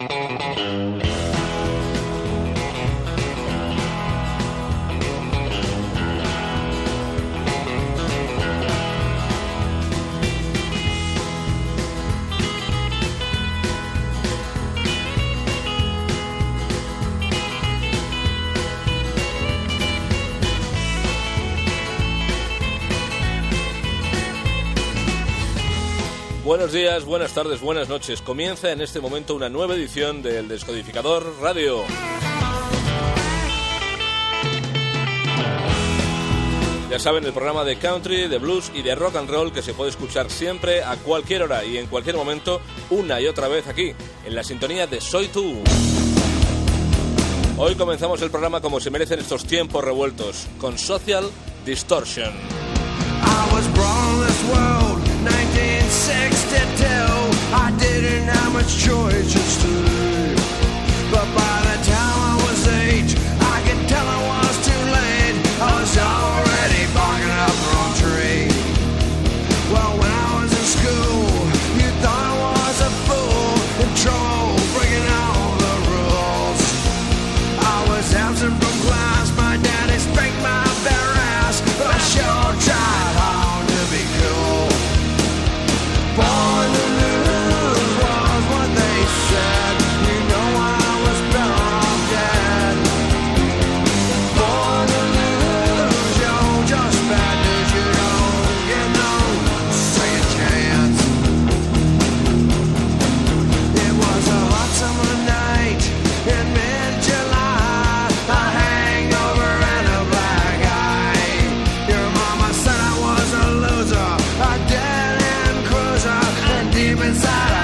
Música Buenos días, buenas tardes, buenas noches. Comienza en este momento una nueva edición del Descodificador Radio. Ya saben, el programa de country, de blues y de rock and roll que se puede escuchar siempre, a cualquier hora y en cualquier momento, una y otra vez aquí, en la sintonía de Soy Tú. Hoy comenzamos el programa como se merecen estos tiempos revueltos, con Social Distortion. I was sex to do. I didn't have much choice, just to inside.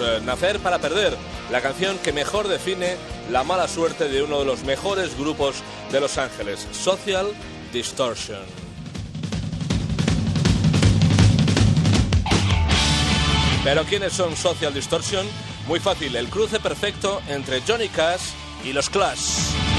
Eh, nacer para Perder, la canción que mejor define la mala suerte de uno de los mejores grupos de Los Ángeles, Social Distortion. Pero ¿quiénes son Social Distortion? Muy fácil, el cruce perfecto entre Johnny Cash y los Clash.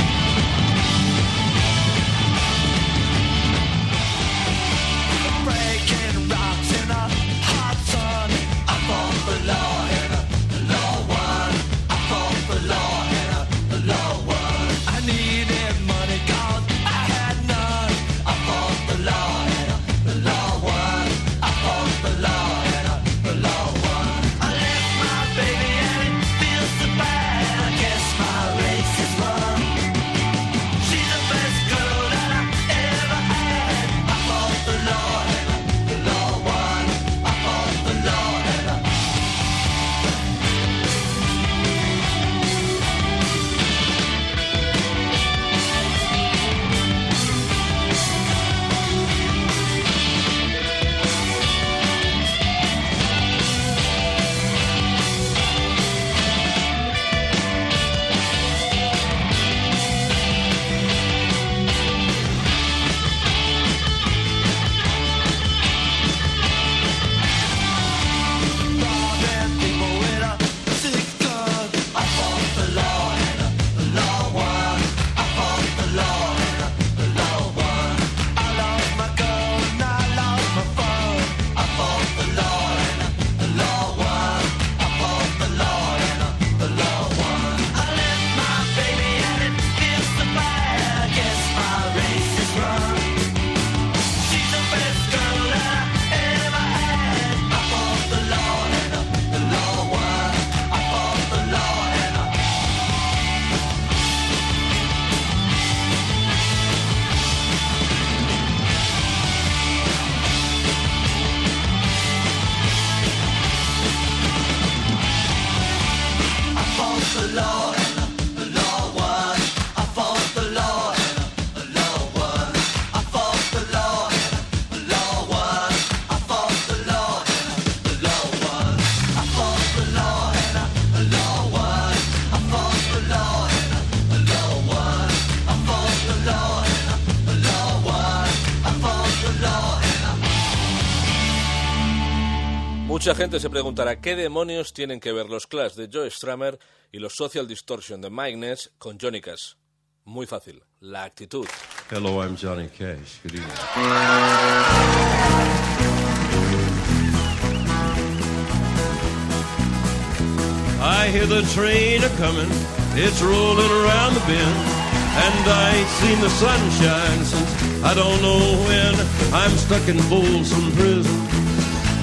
Mucha gente se preguntará qué demonios tienen que ver los Clash de Joe Strummer y los Social Distortion de Mike Ness con Johnny Cash. Muy fácil, la actitud. Hello, I'm Johnny Cash. Good evening. I hear the train a coming, it's rolling around the bend, and I ain't seen the sunshine since I don't know when. I'm stuck in Folsom Prison,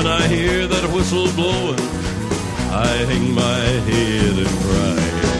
When I hear that whistle blowing, I hang my head and cry.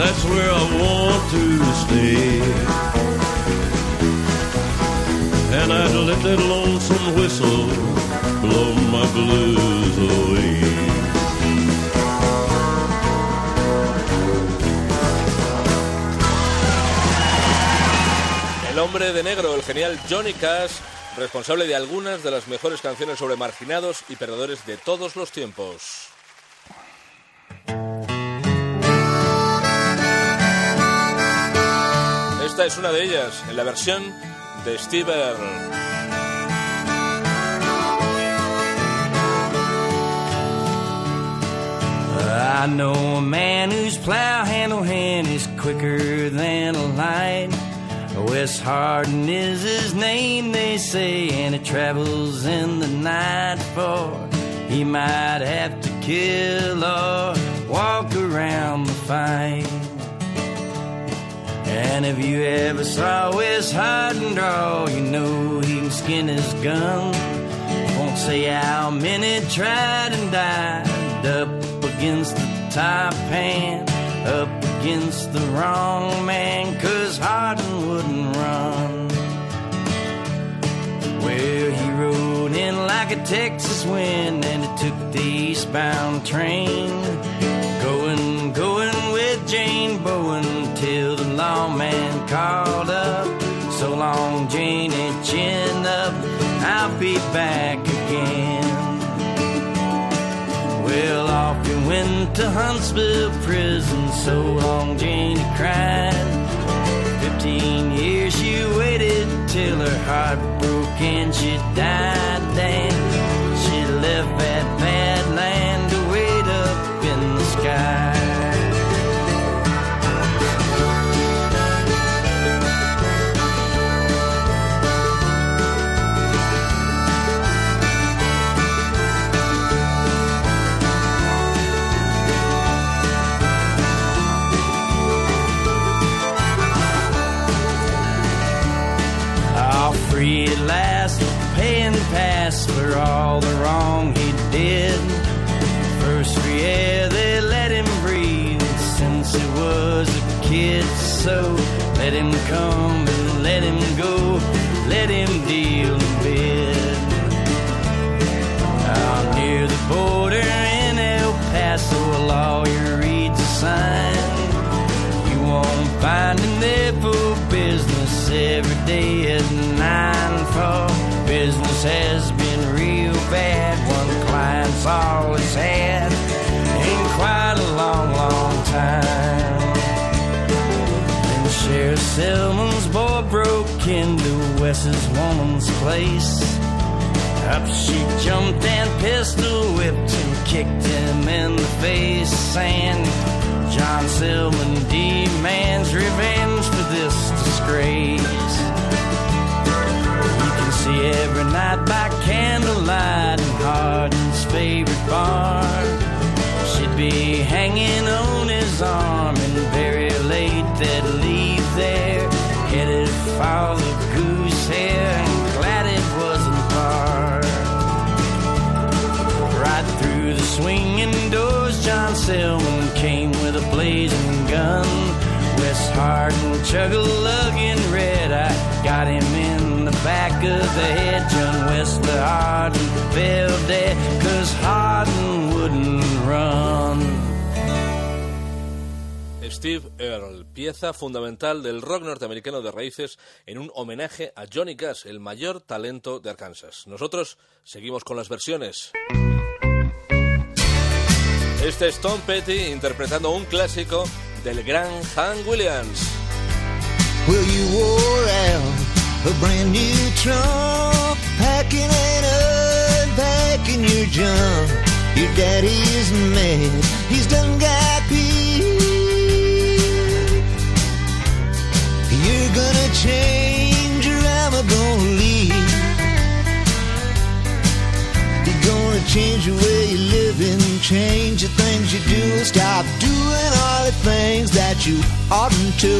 That's where I want to stay. El hombre de negro, el genial Johnny Cash, responsable de algunas de las mejores canciones sobre marginados y perdedores de todos los tiempos. Esta es una de ellas, en la versión de Steve Earle. I know a man whose plow handle hand is quicker than a light. Wes Hardin is his name, they say, and he travels in the night for he might have to kill or walk around the fight. And if you ever saw Wes Hardin draw, you know he can skin his gun. Won't say how many tried and died up against the top hand, up against the wrong man, cause Hardin wouldn't run. Well, he rode in like a Texas wind and he took the eastbound train. I'll be back again. Well, off he went to Huntsville prison. So long, Janie cried. Fifteen years she waited till her heart broke and she died. Border in El Paso, a lawyer reads a sign. You won't find there for business every day at nine. For business has been real bad. One client's all it's had in quite a long, long time. And Sheriff Selman's boy broke into Wes's woman's place. Up she jumped and pistol whipped and kicked him in the face. saying, John Selman demands revenge for this disgrace. You can see every night by candlelight in Hardin's favorite bar. She'd be hanging on his arm swinging doors, John Selman came with a blazing gun. West Hardin chug a lugging red. I got him in the back of the head. John Wesley Hardin fell dead, cause Hardin wouldn't run. Steve Earle, pieza fundamental del rock norteamericano de raíces en un homenaje a Johnny Cash, el mayor talento de Arkansas. Nosotros seguimos con las versiones. Este es Tom Petty interpretando un clásico del gran Hank Williams. Well, you wore out a brand new trunk, packing and unpacking your junk. Your daddy's mad, he's done got peace. You're gonna change or I'm gonna leave. You're gonna change the way change the things you do. Stop doing all the things that you oughtn't to.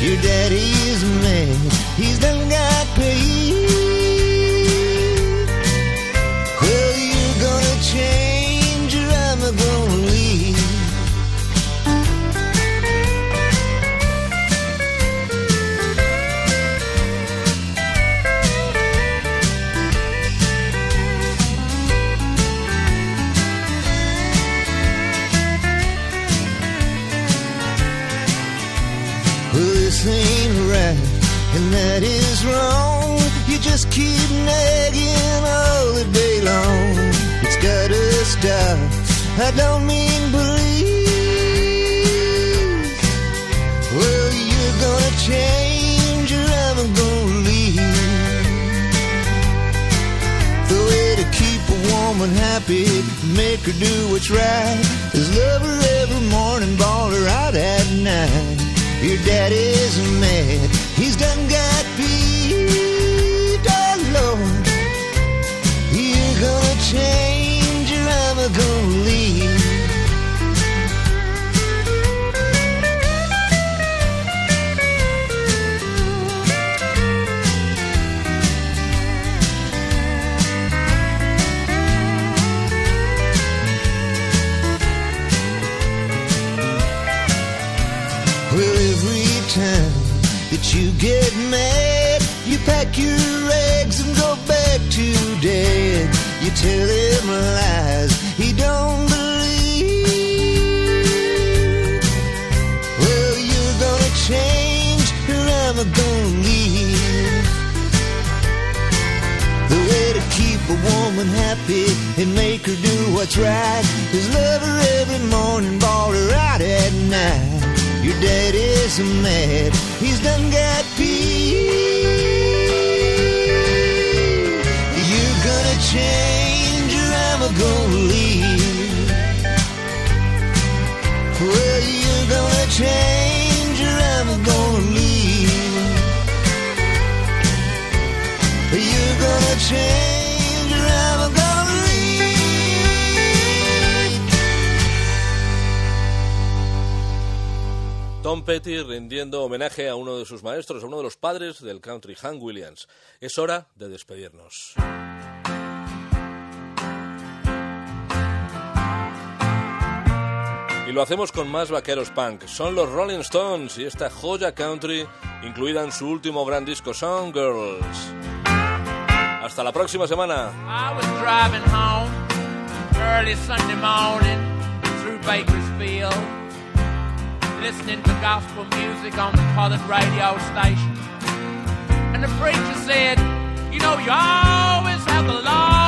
Your daddy's mad, he's done got paid. Well, this ain't right, and that is wrong. You just keep nagging all the day long. It's gotta stop. I don't mean believe. Well, you're gonna change, or I'm gonna leave. The way to keep a woman happy, make her do what's right, is love her every morning, ball her out at night. Your daddy's mad, he's done got peeved, oh Lord. You're gonna change, woman happy and make her do what's right is love her every morning, ball her out at night. Your daddy's mad, he's done got peeved. You're gonna change, or I'm gonna leave. Well, you're gonna change, or I'm gonna leave. You're gonna change, Tom Petty rindiendo homenaje a uno de sus maestros, a uno de los padres del country, Hank Williams. Es hora de despedirnos. Y lo hacemos con más vaqueros punk. Son los Rolling Stones y esta joya country incluida en su último gran disco, Song Girls. Hasta la próxima semana. I was driving home early Sunday morning through Bakersfield. listening to gospel music on the colored radio station. And the preacher said, You know, you always have the law."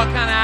what kind of